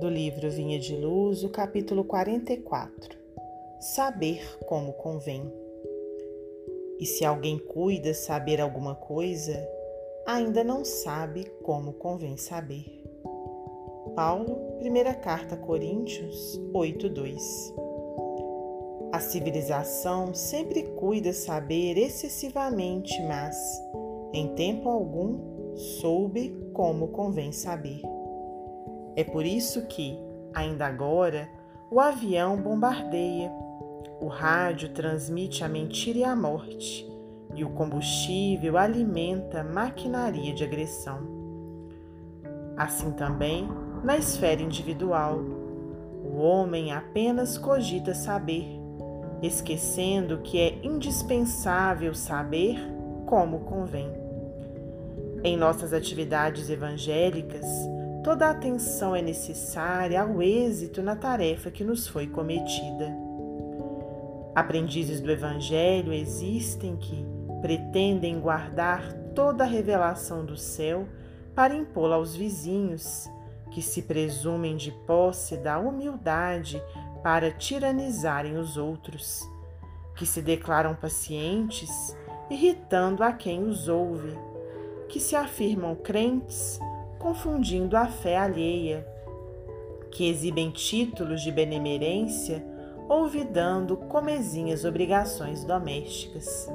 do livro Vinha de Luz, o capítulo 44 Saber como convém. E se alguém cuida saber alguma coisa, ainda não sabe como convém saber. Paulo, primeira carta a Coríntios 8:2. A civilização sempre cuida saber excessivamente, mas em tempo algum soube como convém saber. É por isso que, ainda agora, o avião bombardeia, o rádio transmite a mentira e a morte, e o combustível alimenta maquinaria de agressão. Assim também, na esfera individual, o homem apenas cogita saber, esquecendo que é indispensável saber como convém. Em nossas atividades evangélicas, Toda atenção é necessária ao êxito na tarefa que nos foi cometida. Aprendizes do Evangelho existem que pretendem guardar toda a revelação do céu para impô-la aos vizinhos, que se presumem de posse da humildade para tiranizarem os outros, que se declaram pacientes, irritando a quem os ouve, que se afirmam crentes confundindo a fé alheia, que exibem títulos de benemerência, olvidando comezinhas obrigações domésticas.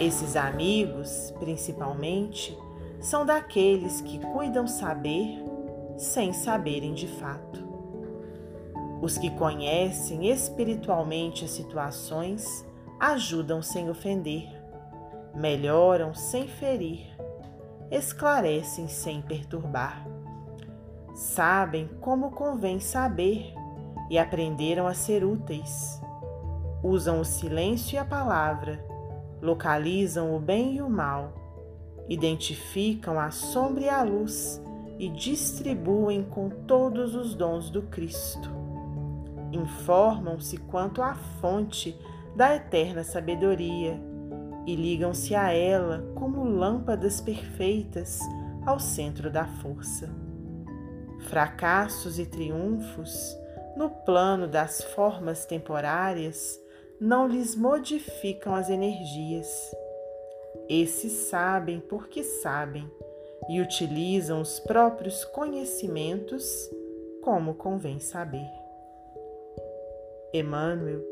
Esses amigos, principalmente, são daqueles que cuidam saber sem saberem de fato. Os que conhecem espiritualmente as situações ajudam sem ofender, melhoram sem ferir, esclarecem sem perturbar. Sabem como convém saber e aprenderam a ser úteis. Usam o silêncio e a palavra, localizam o bem e o mal, identificam a sombra e a luz e distribuem com todos os dons do Cristo. Informam-se quanto à fonte da eterna sabedoria e ligam-se a ela como lâmpadas perfeitas ao centro da força. Fracassos e triunfos, no plano das formas temporárias, não lhes modificam as energias. Esses sabem porque sabem e utilizam os próprios conhecimentos como convém saber. Emmanuel